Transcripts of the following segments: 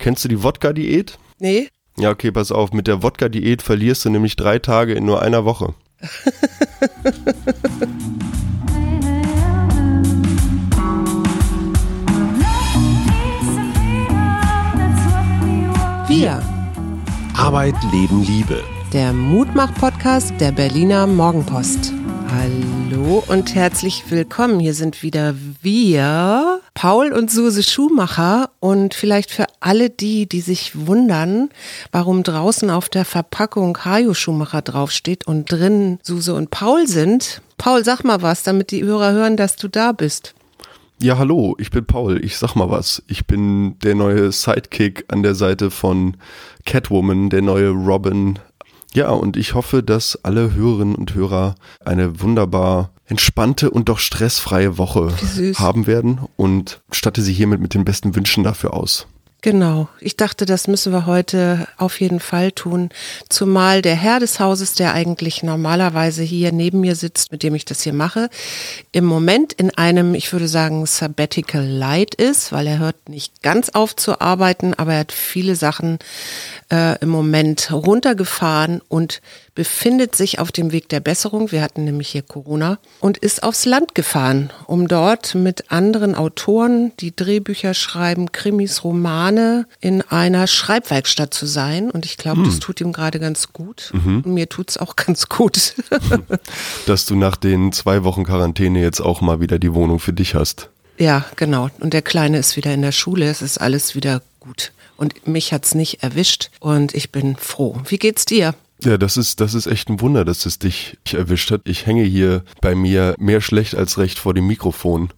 Kennst du die Wodka-Diät? Nee. Ja, okay, pass auf. Mit der Wodka-Diät verlierst du nämlich drei Tage in nur einer Woche. Wir. Arbeit, Leben, Liebe. Der Mutmach-Podcast der Berliner Morgenpost. Hallo und herzlich willkommen. Hier sind wieder wir, Paul und Suse Schumacher. Und vielleicht für alle die, die sich wundern, warum draußen auf der Verpackung Hajo Schumacher draufsteht und drin Suse und Paul sind. Paul, sag mal was, damit die Hörer hören, dass du da bist. Ja, hallo, ich bin Paul. Ich sag mal was. Ich bin der neue Sidekick an der Seite von Catwoman, der neue Robin ja, und ich hoffe, dass alle Hörerinnen und Hörer eine wunderbar entspannte und doch stressfreie Woche haben werden und statte sie hiermit mit den besten Wünschen dafür aus. Genau. Ich dachte, das müssen wir heute auf jeden Fall tun. Zumal der Herr des Hauses, der eigentlich normalerweise hier neben mir sitzt, mit dem ich das hier mache, im Moment in einem, ich würde sagen, Sabbatical Light ist, weil er hört nicht ganz auf zu arbeiten, aber er hat viele Sachen äh, im Moment runtergefahren und befindet sich auf dem Weg der Besserung. Wir hatten nämlich hier Corona und ist aufs Land gefahren, um dort mit anderen Autoren, die Drehbücher schreiben, Krimis, Romane, in einer Schreibwerkstatt zu sein. Und ich glaube, hm. das tut ihm gerade ganz gut. Mhm. Und mir tut es auch ganz gut. Dass du nach den zwei Wochen Quarantäne jetzt auch mal wieder die Wohnung für dich hast. Ja, genau. Und der Kleine ist wieder in der Schule. Es ist alles wieder gut. Und mich hat es nicht erwischt und ich bin froh. Wie geht's dir? Ja, das ist, das ist echt ein Wunder, dass es dich erwischt hat. Ich hänge hier bei mir mehr schlecht als recht vor dem Mikrofon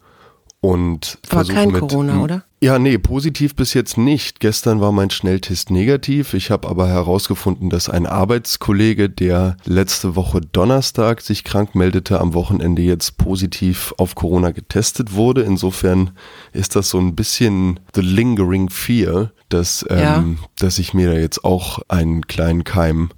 und Aber kein mit, Corona, oder? Ja, nee, positiv bis jetzt nicht. Gestern war mein Schnelltest negativ. Ich habe aber herausgefunden, dass ein Arbeitskollege, der letzte Woche Donnerstag sich krank meldete, am Wochenende jetzt positiv auf Corona getestet wurde. Insofern ist das so ein bisschen the lingering fear, dass, ja. ähm, dass ich mir da jetzt auch einen kleinen Keim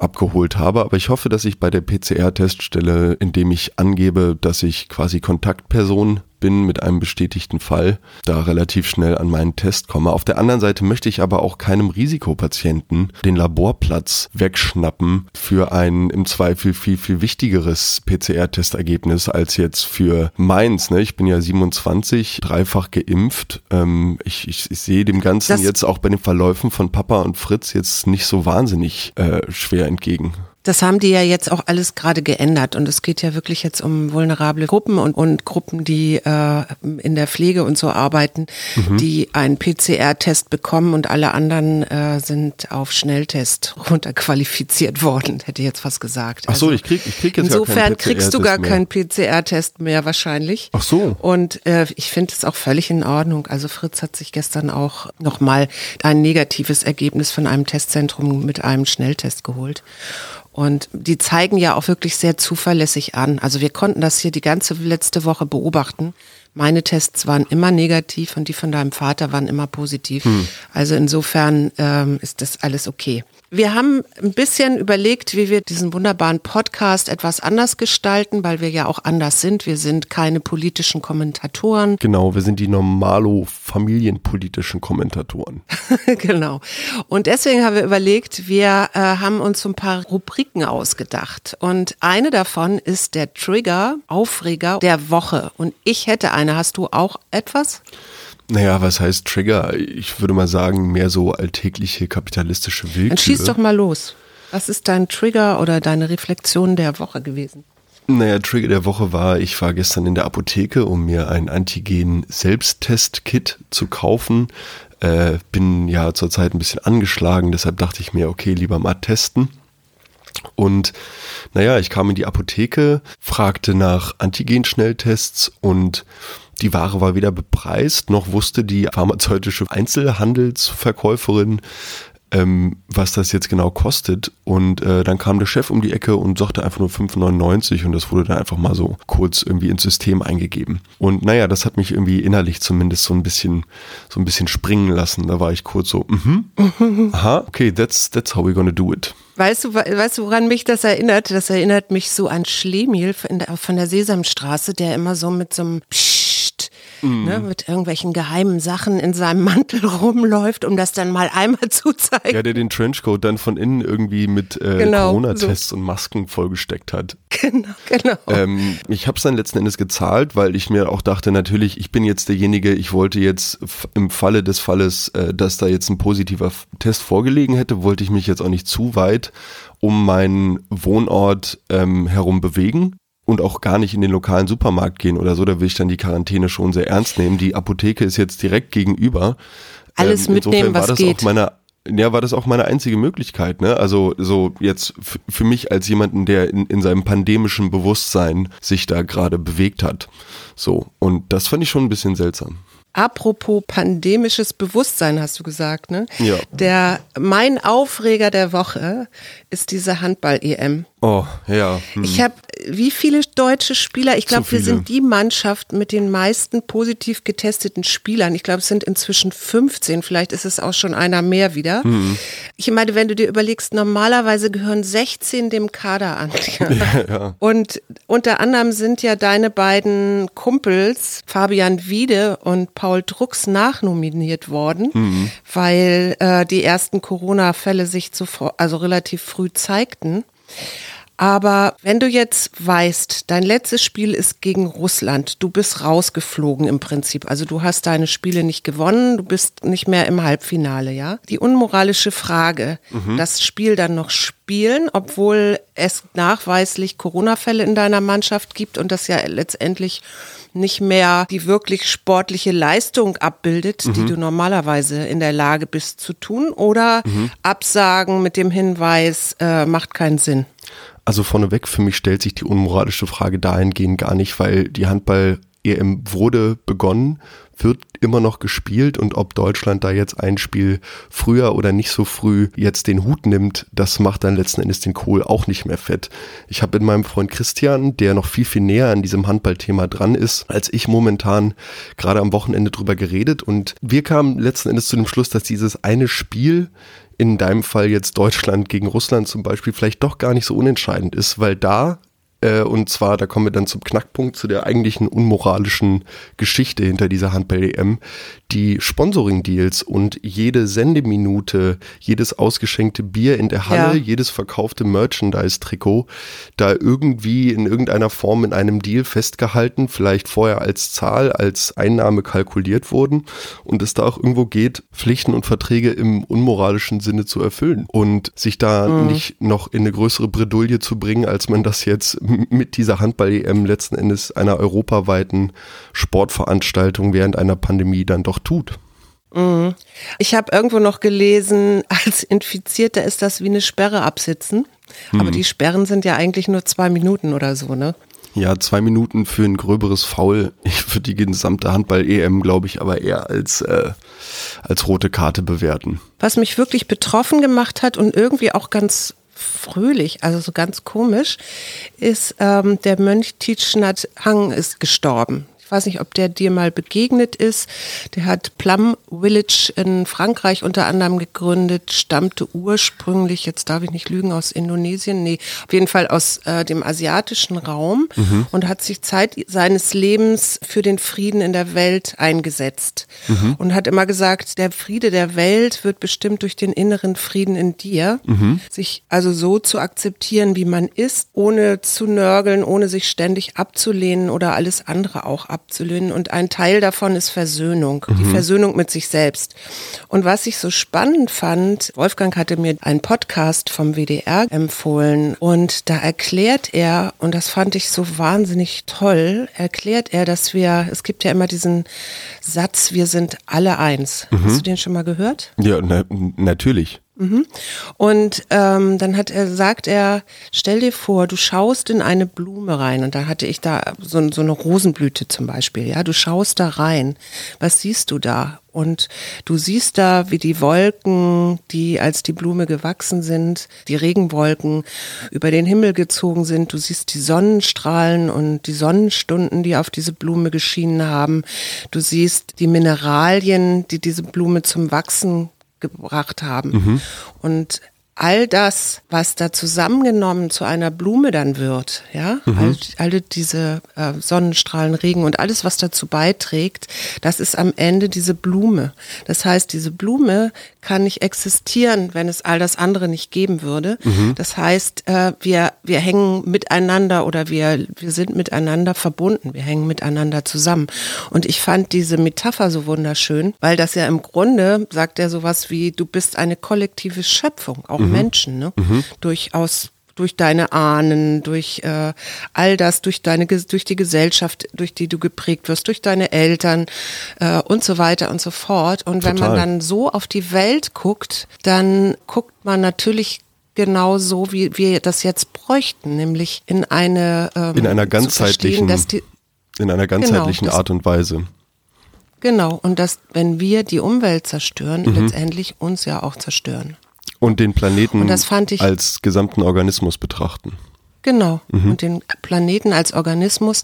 abgeholt habe. Aber ich hoffe, dass ich bei der PCR-Teststelle, indem ich angebe, dass ich quasi Kontaktperson bin mit einem bestätigten Fall, da relativ schnell an meinen Test komme. Auf der anderen Seite möchte ich aber auch keinem Risikopatienten den Laborplatz wegschnappen für ein im Zweifel viel, viel wichtigeres PCR-Testergebnis als jetzt für meins. Ne? Ich bin ja 27, dreifach geimpft. Ähm, ich, ich, ich sehe dem Ganzen das jetzt auch bei den Verläufen von Papa und Fritz jetzt nicht so wahnsinnig äh, schwer entgegen. Das haben die ja jetzt auch alles gerade geändert und es geht ja wirklich jetzt um vulnerable Gruppen und, und Gruppen, die äh, in der Pflege und so arbeiten, mhm. die einen PCR-Test bekommen und alle anderen äh, sind auf Schnelltest runterqualifiziert worden, hätte ich jetzt fast gesagt. Ach so, also, ich krieg, ich krieg jetzt Insofern kriegst du gar keinen PCR-Test mehr wahrscheinlich. Ach so. Und äh, ich finde es auch völlig in Ordnung. Also Fritz hat sich gestern auch nochmal ein negatives Ergebnis von einem Testzentrum mit einem Schnelltest geholt. Und die zeigen ja auch wirklich sehr zuverlässig an. Also wir konnten das hier die ganze letzte Woche beobachten. Meine Tests waren immer negativ und die von deinem Vater waren immer positiv. Hm. Also insofern ähm, ist das alles okay. Wir haben ein bisschen überlegt, wie wir diesen wunderbaren Podcast etwas anders gestalten, weil wir ja auch anders sind. Wir sind keine politischen Kommentatoren. Genau, wir sind die normalo familienpolitischen Kommentatoren. genau. Und deswegen haben wir überlegt, wir äh, haben uns so ein paar Rubriken ausgedacht. Und eine davon ist der Trigger, Aufreger der Woche. Und ich hätte eine. Hast du auch etwas? Naja, was heißt Trigger? Ich würde mal sagen, mehr so alltägliche kapitalistische Willkür. Dann schieß doch mal los. Was ist dein Trigger oder deine Reflexion der Woche gewesen? Naja, Trigger der Woche war, ich war gestern in der Apotheke, um mir ein Antigen-Selbsttest-Kit zu kaufen. Äh, bin ja zurzeit ein bisschen angeschlagen, deshalb dachte ich mir, okay, lieber mal testen. Und naja, ich kam in die Apotheke, fragte nach Antigen-Schnelltests und die Ware war weder bepreist, noch wusste die pharmazeutische Einzelhandelsverkäuferin, ähm, was das jetzt genau kostet. Und äh, dann kam der Chef um die Ecke und sagte einfach nur 5,99 und das wurde dann einfach mal so kurz irgendwie ins System eingegeben. Und naja, das hat mich irgendwie innerlich zumindest so ein bisschen, so ein bisschen springen lassen. Da war ich kurz so, mhm, mm aha, okay, that's, that's how we're gonna do it. Weißt du, weißt du, woran mich das erinnert? Das erinnert mich so an Schlemiel von der, von der Sesamstraße, der immer so mit so einem Psch mhm. ne, mit irgendwelchen geheimen Sachen in seinem Mantel rumläuft, um das dann mal einmal zu zeigen. Ja, der den Trenchcoat dann von innen irgendwie mit äh, genau, Corona-Tests so. und Masken vollgesteckt hat. Genau, genau. Ähm, ich habe es dann letzten Endes gezahlt, weil ich mir auch dachte, natürlich, ich bin jetzt derjenige, ich wollte jetzt im Falle des Falles, äh, dass da jetzt ein positiver Test vorgelegen hätte, wollte ich mich jetzt auch nicht zu weit um meinen Wohnort ähm, herum bewegen und auch gar nicht in den lokalen Supermarkt gehen oder so, da will ich dann die Quarantäne schon sehr ernst nehmen. Die Apotheke ist jetzt direkt gegenüber. Alles ähm, mitnehmen, was geht. Ja, war das auch meine einzige Möglichkeit, ne? Also so jetzt für mich als jemanden, der in, in seinem pandemischen Bewusstsein sich da gerade bewegt hat. So. Und das fand ich schon ein bisschen seltsam. Apropos pandemisches Bewusstsein, hast du gesagt, ne? Ja. Der, mein Aufreger der Woche ist diese Handball-EM. Oh, ja. Hm. Ich habe, wie viele deutsche Spieler? Ich glaube, wir sind die Mannschaft mit den meisten positiv getesteten Spielern. Ich glaube, es sind inzwischen 15. Vielleicht ist es auch schon einer mehr wieder. Hm. Ich meine, wenn du dir überlegst, normalerweise gehören 16 dem Kader an. Ja, ja. Und unter anderem sind ja deine beiden Kumpels, Fabian Wiede und Paul Drucks, nachnominiert worden, hm. weil äh, die ersten Corona-Fälle sich zuvor, also relativ früh zeigten. Aber wenn du jetzt weißt, dein letztes Spiel ist gegen Russland, du bist rausgeflogen im Prinzip. Also du hast deine Spiele nicht gewonnen, du bist nicht mehr im Halbfinale, ja? Die unmoralische Frage, mhm. das Spiel dann noch spielen, obwohl es nachweislich Corona-Fälle in deiner Mannschaft gibt und das ja letztendlich nicht mehr die wirklich sportliche Leistung abbildet, mhm. die du normalerweise in der Lage bist zu tun, oder mhm. absagen mit dem Hinweis, äh, macht keinen Sinn. Also vorneweg, für mich stellt sich die unmoralische Frage dahingehend gar nicht, weil die Handball-EM wurde begonnen, wird immer noch gespielt und ob Deutschland da jetzt ein Spiel früher oder nicht so früh jetzt den Hut nimmt, das macht dann letzten Endes den Kohl auch nicht mehr fett. Ich habe mit meinem Freund Christian, der noch viel, viel näher an diesem Handballthema dran ist, als ich momentan gerade am Wochenende drüber geredet und wir kamen letzten Endes zu dem Schluss, dass dieses eine Spiel in deinem Fall jetzt Deutschland gegen Russland zum Beispiel vielleicht doch gar nicht so unentscheidend ist, weil da äh, und zwar, da kommen wir dann zum Knackpunkt, zu der eigentlichen unmoralischen Geschichte hinter dieser Handball-EM. Die Sponsoring-Deals und jede Sendeminute, jedes ausgeschenkte Bier in der Halle, ja. jedes verkaufte Merchandise-Trikot, da irgendwie in irgendeiner Form in einem Deal festgehalten, vielleicht vorher als Zahl, als Einnahme kalkuliert wurden und es da auch irgendwo geht, Pflichten und Verträge im unmoralischen Sinne zu erfüllen und sich da mhm. nicht noch in eine größere Bredouille zu bringen, als man das jetzt mit dieser Handball-EM letzten Endes einer europaweiten Sportveranstaltung während einer Pandemie dann doch tut. Mhm. Ich habe irgendwo noch gelesen, als Infizierter ist das wie eine Sperre absitzen. Aber mhm. die Sperren sind ja eigentlich nur zwei Minuten oder so, ne? Ja, zwei Minuten für ein gröberes Foul für die gesamte Handball-EM, glaube ich, aber eher als, äh, als rote Karte bewerten. Was mich wirklich betroffen gemacht hat und irgendwie auch ganz fröhlich, also so ganz komisch, ist ähm, der Mönch Titschnat Hang ist gestorben. Ich weiß nicht, ob der dir mal begegnet ist. Der hat Plum Village in Frankreich unter anderem gegründet, stammte ursprünglich, jetzt darf ich nicht lügen, aus Indonesien, nee, auf jeden Fall aus äh, dem asiatischen Raum mhm. und hat sich Zeit seines Lebens für den Frieden in der Welt eingesetzt mhm. und hat immer gesagt, der Friede der Welt wird bestimmt durch den inneren Frieden in dir. Mhm. Sich also so zu akzeptieren, wie man ist, ohne zu nörgeln, ohne sich ständig abzulehnen oder alles andere auch abzulehnen abzulehnen. Und ein Teil davon ist Versöhnung, mhm. die Versöhnung mit sich selbst. Und was ich so spannend fand, Wolfgang hatte mir einen Podcast vom WDR empfohlen und da erklärt er, und das fand ich so wahnsinnig toll, erklärt er, dass wir, es gibt ja immer diesen Satz, wir sind alle eins. Mhm. Hast du den schon mal gehört? Ja, na, natürlich. Mhm. Und ähm, dann hat er, sagt er, stell dir vor, du schaust in eine Blume rein und da hatte ich da so, so eine Rosenblüte zum Beispiel, ja, du schaust da rein. Was siehst du da? Und du siehst da, wie die Wolken, die als die Blume gewachsen sind, die Regenwolken über den Himmel gezogen sind. Du siehst die Sonnenstrahlen und die Sonnenstunden, die auf diese Blume geschienen haben. Du siehst die Mineralien, die diese Blume zum Wachsen gebracht haben. Mhm. Und all das, was da zusammengenommen zu einer Blume dann wird, ja, mhm. all, alle diese äh, Sonnenstrahlen, Regen und alles, was dazu beiträgt, das ist am Ende diese Blume. Das heißt, diese Blume kann nicht existieren, wenn es all das andere nicht geben würde. Mhm. Das heißt, äh, wir, wir hängen miteinander oder wir, wir sind miteinander verbunden, wir hängen miteinander zusammen. Und ich fand diese Metapher so wunderschön, weil das ja im Grunde sagt er sowas wie, du bist eine kollektive Schöpfung, auch mhm. Menschen, ne? Mhm. Durchaus durch deine Ahnen, durch äh, all das, durch deine, durch die Gesellschaft, durch die du geprägt wirst, durch deine Eltern äh, und so weiter und so fort. Und Total. wenn man dann so auf die Welt guckt, dann guckt man natürlich genau so, wie wir das jetzt bräuchten, nämlich in eine ähm, in einer ganzheitlichen, die, in einer ganzheitlichen genau, Art und Weise. Genau, und dass, wenn wir die Umwelt zerstören, mhm. letztendlich uns ja auch zerstören. Und den Planeten und als gesamten Organismus betrachten. Genau. Mhm. Und den Planeten als Organismus,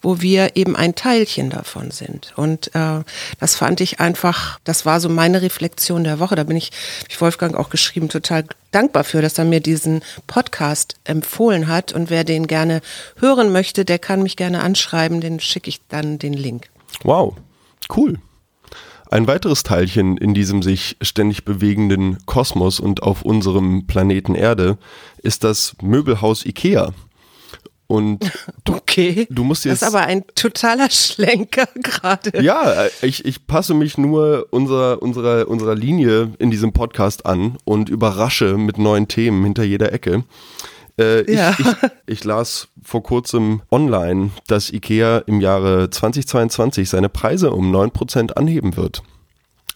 wo wir eben ein Teilchen davon sind. Und äh, das fand ich einfach, das war so meine Reflexion der Woche. Da bin ich, ich Wolfgang auch geschrieben, total dankbar für, dass er mir diesen Podcast empfohlen hat. Und wer den gerne hören möchte, der kann mich gerne anschreiben, den schicke ich dann den Link. Wow, cool. Ein weiteres Teilchen in diesem sich ständig bewegenden Kosmos und auf unserem Planeten Erde ist das Möbelhaus IKEA. Und du, okay, du musst jetzt. Das ist aber ein totaler Schlenker gerade. Ja, ich, ich passe mich nur unserer, unserer, unserer Linie in diesem Podcast an und überrasche mit neuen Themen hinter jeder Ecke. Äh, ja. ich, ich, ich, las vor kurzem online, dass IKEA im Jahre 2022 seine Preise um 9% anheben wird.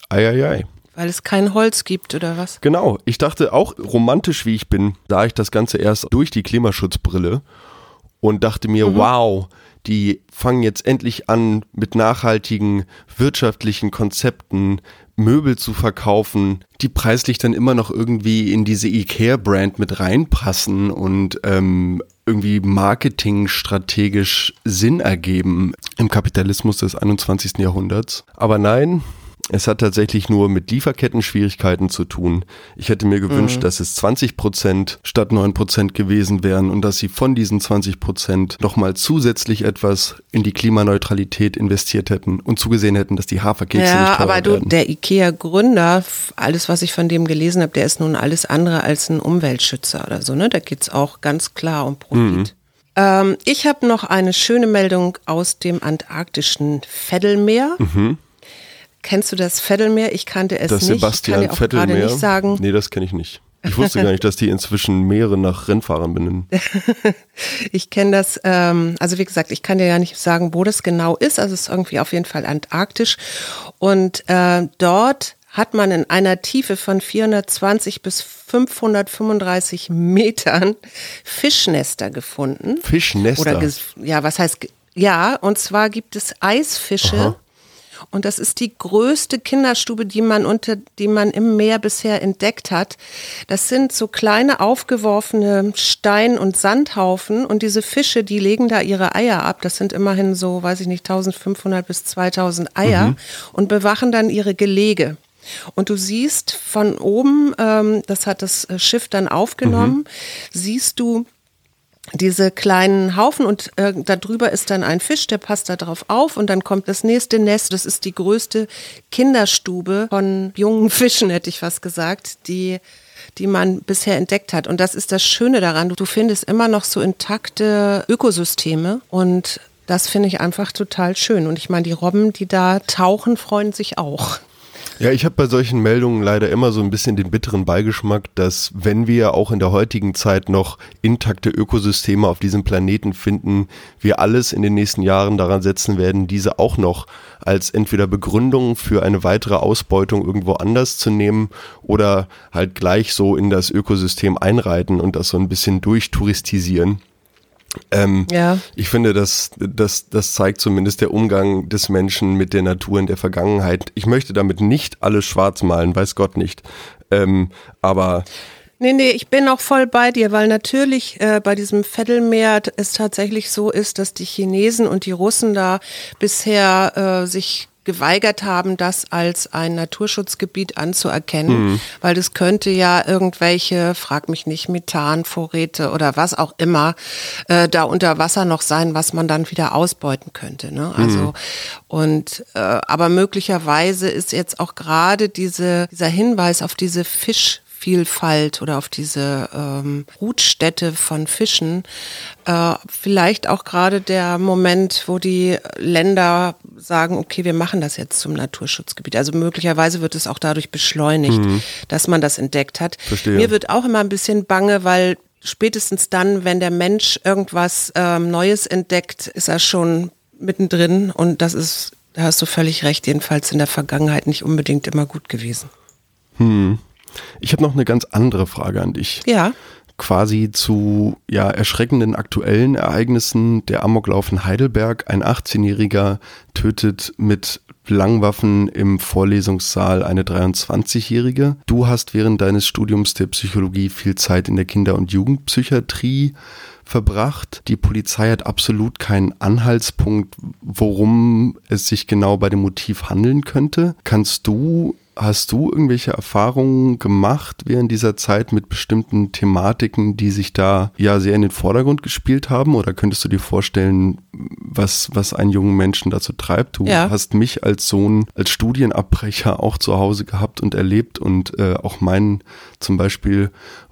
Eieiei. Weil es kein Holz gibt oder was? Genau. Ich dachte auch romantisch wie ich bin, sah ich das Ganze erst durch die Klimaschutzbrille und dachte mir, mhm. wow, die fangen jetzt endlich an mit nachhaltigen wirtschaftlichen Konzepten Möbel zu verkaufen, die preislich dann immer noch irgendwie in diese IKEA-Brand mit reinpassen und ähm, irgendwie marketingstrategisch Sinn ergeben im Kapitalismus des 21. Jahrhunderts. Aber nein, es hat tatsächlich nur mit Lieferketten-Schwierigkeiten zu tun. Ich hätte mir gewünscht, mhm. dass es 20 Prozent statt 9 Prozent gewesen wären und dass sie von diesen 20 Prozent nochmal zusätzlich etwas in die Klimaneutralität investiert hätten und zugesehen hätten, dass die Haferkekse ja, nicht teurer aber du, werden. der IKEA-Gründer, alles, was ich von dem gelesen habe, der ist nun alles andere als ein Umweltschützer oder so. Ne? Da geht es auch ganz klar um Profit. Mhm. Ähm, ich habe noch eine schöne Meldung aus dem antarktischen Feddelmeer. Mhm. Kennst du das Vettelmeer? Ich kannte es das nicht. Sebastian ich kann Vettelmeer? Nicht sagen. Nee, das kenne ich nicht. Ich wusste gar nicht, dass die inzwischen Meere nach Rennfahrern benennen. ich kenne das, ähm, also wie gesagt, ich kann dir ja nicht sagen, wo das genau ist. Also es ist irgendwie auf jeden Fall antarktisch. Und äh, dort hat man in einer Tiefe von 420 bis 535 Metern Fischnester gefunden. Fischnester? Oder ja, was heißt, ja, und zwar gibt es Eisfische. Aha und das ist die größte Kinderstube, die man unter, die man im Meer bisher entdeckt hat. Das sind so kleine aufgeworfene Stein- und Sandhaufen und diese Fische, die legen da ihre Eier ab. Das sind immerhin so, weiß ich nicht, 1500 bis 2000 Eier mhm. und bewachen dann ihre Gelege. Und du siehst von oben, ähm, das hat das Schiff dann aufgenommen, mhm. siehst du diese kleinen Haufen und äh, darüber ist dann ein Fisch, der passt da drauf auf und dann kommt das nächste Nest. Das ist die größte Kinderstube von jungen Fischen, hätte ich fast gesagt, die die man bisher entdeckt hat. Und das ist das Schöne daran. Du findest immer noch so intakte Ökosysteme und das finde ich einfach total schön. Und ich meine, die Robben, die da tauchen, freuen sich auch. Ja, ich habe bei solchen Meldungen leider immer so ein bisschen den bitteren Beigeschmack, dass wenn wir auch in der heutigen Zeit noch intakte Ökosysteme auf diesem Planeten finden, wir alles in den nächsten Jahren daran setzen werden, diese auch noch als entweder Begründung für eine weitere Ausbeutung irgendwo anders zu nehmen oder halt gleich so in das Ökosystem einreiten und das so ein bisschen durchtouristisieren. Ähm, ja. Ich finde, das, das, das zeigt zumindest der Umgang des Menschen mit der Natur in der Vergangenheit. Ich möchte damit nicht alles schwarz malen, weiß Gott nicht. Ähm, aber Nee, nee, ich bin auch voll bei dir, weil natürlich äh, bei diesem Vettelmeer es tatsächlich so ist, dass die Chinesen und die Russen da bisher äh, sich geweigert haben, das als ein Naturschutzgebiet anzuerkennen, mhm. weil das könnte ja irgendwelche, frag mich nicht, Methanvorräte oder was auch immer äh, da unter Wasser noch sein, was man dann wieder ausbeuten könnte. Ne? Also mhm. und äh, aber möglicherweise ist jetzt auch gerade diese, dieser Hinweis auf diese Fisch Vielfalt oder auf diese ähm, Brutstätte von Fischen. Äh, vielleicht auch gerade der Moment, wo die Länder sagen, okay, wir machen das jetzt zum Naturschutzgebiet. Also möglicherweise wird es auch dadurch beschleunigt, mhm. dass man das entdeckt hat. Verstehe. Mir wird auch immer ein bisschen bange, weil spätestens dann, wenn der Mensch irgendwas ähm, Neues entdeckt, ist er schon mittendrin und das ist, da hast du völlig recht, jedenfalls in der Vergangenheit nicht unbedingt immer gut gewesen. Hm. Ich habe noch eine ganz andere Frage an dich. Ja. Quasi zu ja, erschreckenden aktuellen Ereignissen. Der Amoklauf in Heidelberg. Ein 18-Jähriger tötet mit Langwaffen im Vorlesungssaal eine 23-Jährige. Du hast während deines Studiums der Psychologie viel Zeit in der Kinder- und Jugendpsychiatrie verbracht. Die Polizei hat absolut keinen Anhaltspunkt, worum es sich genau bei dem Motiv handeln könnte. Kannst du Hast du irgendwelche Erfahrungen gemacht während dieser Zeit mit bestimmten Thematiken, die sich da ja sehr in den Vordergrund gespielt haben? Oder könntest du dir vorstellen, was, was einen jungen Menschen dazu treibt? Du ja. hast mich als Sohn, als Studienabbrecher auch zu Hause gehabt und erlebt und äh, auch meinen zum Beispiel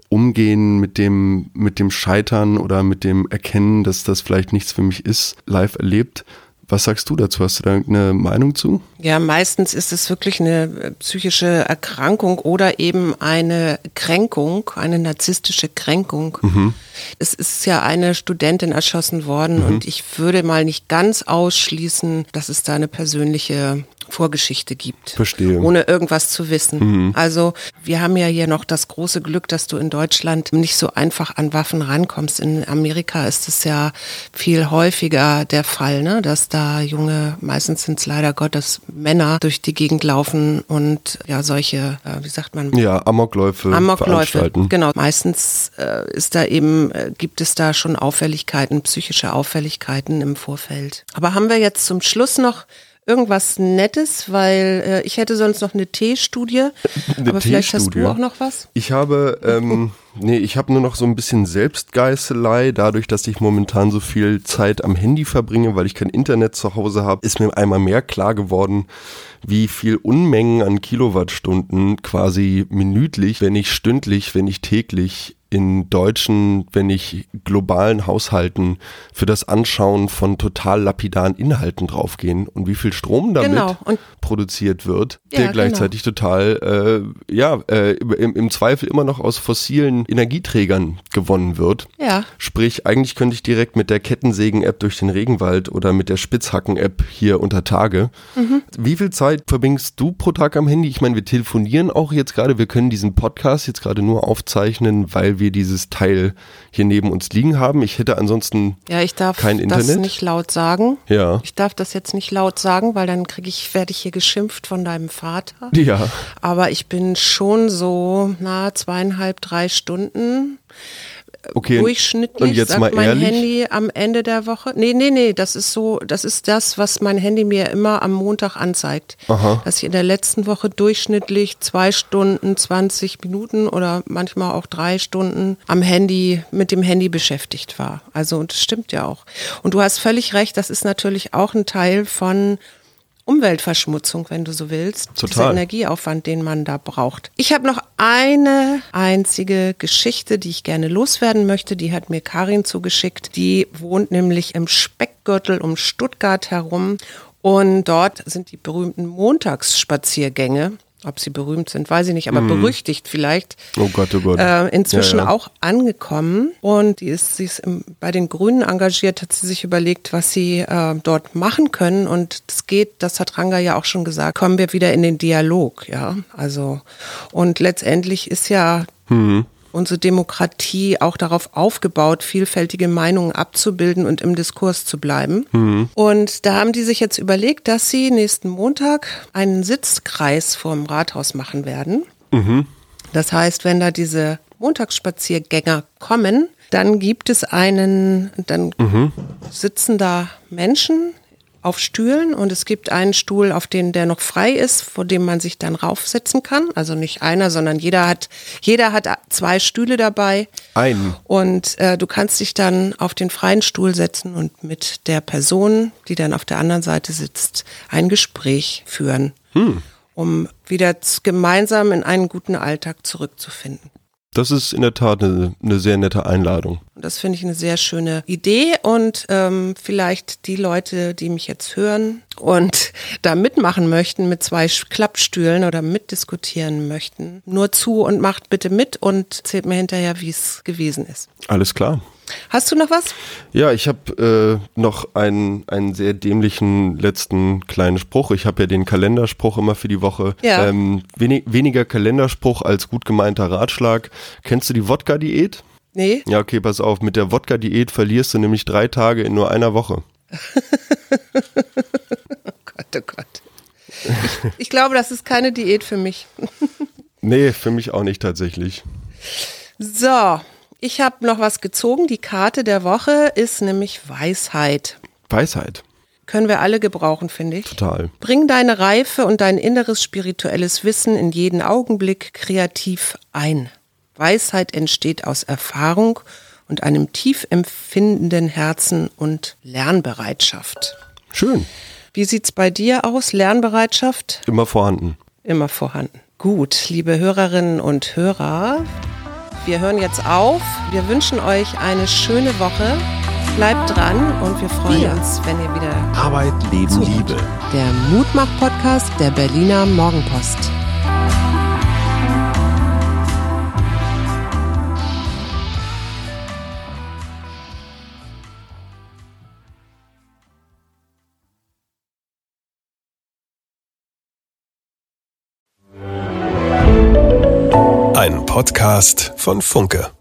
Umgehen mit dem, mit dem Scheitern oder mit dem Erkennen, dass das vielleicht nichts für mich ist, live erlebt. Was sagst du dazu? Hast du da eine Meinung zu? Ja, meistens ist es wirklich eine äh, psychische Erkrankung oder eben eine Kränkung, eine narzisstische Kränkung. Mhm. Es ist ja eine Studentin erschossen worden mhm. und ich würde mal nicht ganz ausschließen, dass es da eine persönliche Vorgeschichte gibt. Verstehe. Ohne irgendwas zu wissen. Mhm. Also wir haben ja hier noch das große Glück, dass du in Deutschland nicht so einfach an Waffen rankommst. In Amerika ist es ja viel häufiger der Fall, ne? dass da junge, meistens sind es leider Gottes Männer durch die Gegend laufen und ja solche, äh, wie sagt man? Ja, Amokläufe, Amokläufe Genau. Meistens äh, ist da eben, äh, gibt es da schon Auffälligkeiten, psychische Auffälligkeiten im Vorfeld. Aber haben wir jetzt zum Schluss noch irgendwas Nettes, weil äh, ich hätte sonst noch eine T-Studie. Aber vielleicht hast du auch noch was? Ich habe, ähm, nee, ich habe nur noch so ein bisschen Selbstgeißelei. Dadurch, dass ich momentan so viel Zeit am Handy verbringe, weil ich kein Internet zu Hause habe, ist mir einmal mehr klar geworden, wie viel Unmengen an Kilowattstunden quasi minütlich, wenn nicht stündlich, wenn nicht täglich in deutschen, wenn nicht globalen Haushalten für das Anschauen von total lapidaren Inhalten draufgehen und wie viel Strom damit genau. produziert wird, ja, der genau. gleichzeitig genau. total, äh, ja, äh, im, im, Zweifel immer noch aus fossilen Energieträgern gewonnen wird. Ja. Sprich, eigentlich könnte ich direkt mit der Kettensägen-App durch den Regenwald oder mit der Spitzhacken-App hier unter Tage. Mhm. Wie viel Zeit verbringst du pro Tag am Handy? Ich meine, wir telefonieren auch jetzt gerade, wir können diesen Podcast jetzt gerade nur aufzeichnen, weil wir dieses Teil hier neben uns liegen haben. Ich hätte ansonsten ja, ich darf kein Internet. das nicht laut sagen. Ja. Ich darf das jetzt nicht laut sagen, weil dann kriege ich, werde ich hier geschimpft von deinem Vater. Ja. Aber ich bin schon so na zweieinhalb, drei Stunden okay, durchschnittlich und jetzt sagt mal mein ehrlich? Handy am Ende der Woche. Nee, nee, nee, das ist so, das ist das, was mein Handy mir immer am Montag anzeigt. Aha. Dass ich in der letzten Woche durchschnittlich zwei Stunden, 20 Minuten oder manchmal auch drei Stunden am Handy, mit dem Handy beschäftigt war. Also, und das stimmt ja auch. Und du hast völlig recht, das ist natürlich auch ein Teil von Umweltverschmutzung, wenn du so willst. Total. Dieser Energieaufwand, den man da braucht. Ich habe noch eine einzige Geschichte, die ich gerne loswerden möchte. Die hat mir Karin zugeschickt. Die wohnt nämlich im Speckgürtel um Stuttgart herum. Und dort sind die berühmten Montagsspaziergänge ob sie berühmt sind, weiß ich nicht, aber mm. berüchtigt vielleicht. Oh Gott, oh Gott. Äh, inzwischen ja, ja. auch angekommen. Und die ist, sie ist im, bei den Grünen engagiert, hat sie sich überlegt, was sie äh, dort machen können. Und es geht, das hat Ranga ja auch schon gesagt, kommen wir wieder in den Dialog, ja. Also, und letztendlich ist ja mhm unsere Demokratie auch darauf aufgebaut, vielfältige Meinungen abzubilden und im Diskurs zu bleiben. Mhm. Und da haben die sich jetzt überlegt, dass sie nächsten Montag einen Sitzkreis vorm Rathaus machen werden. Mhm. Das heißt, wenn da diese Montagsspaziergänger kommen, dann gibt es einen, dann mhm. sitzen da Menschen auf Stühlen und es gibt einen Stuhl, auf den der noch frei ist, vor dem man sich dann raufsetzen kann. Also nicht einer, sondern jeder hat, jeder hat zwei Stühle dabei. Einen. Und äh, du kannst dich dann auf den freien Stuhl setzen und mit der Person, die dann auf der anderen Seite sitzt, ein Gespräch führen, hm. um wieder gemeinsam in einen guten Alltag zurückzufinden. Das ist in der Tat eine, eine sehr nette Einladung. Das finde ich eine sehr schöne Idee und ähm, vielleicht die Leute, die mich jetzt hören und da mitmachen möchten mit zwei Klappstühlen oder mitdiskutieren möchten, nur zu und macht bitte mit und zählt mir hinterher, wie es gewesen ist. Alles klar. Hast du noch was? Ja, ich habe äh, noch einen, einen sehr dämlichen letzten kleinen Spruch. Ich habe ja den Kalenderspruch immer für die Woche. Ja. Ähm, wenig, weniger Kalenderspruch als gut gemeinter Ratschlag. Kennst du die Wodka-Diät? Nee. Ja, okay, pass auf. Mit der Wodka-Diät verlierst du nämlich drei Tage in nur einer Woche. oh Gott, oh Gott. Ich, ich glaube, das ist keine Diät für mich. nee, für mich auch nicht tatsächlich. So, ich habe noch was gezogen. Die Karte der Woche ist nämlich Weisheit. Weisheit. Können wir alle gebrauchen, finde ich. Total. Bring deine Reife und dein inneres spirituelles Wissen in jeden Augenblick kreativ ein. Weisheit entsteht aus Erfahrung und einem tief empfindenden Herzen und Lernbereitschaft. Schön. Wie sieht's bei dir aus? Lernbereitschaft? Immer vorhanden. Immer vorhanden. Gut, liebe Hörerinnen und Hörer, wir hören jetzt auf. Wir wünschen euch eine schöne Woche. Bleibt dran und wir freuen wir. uns, wenn ihr wieder Arbeit, Leben, zuhört. Liebe. Der Mutmach-Podcast der Berliner Morgenpost. Podcast von Funke.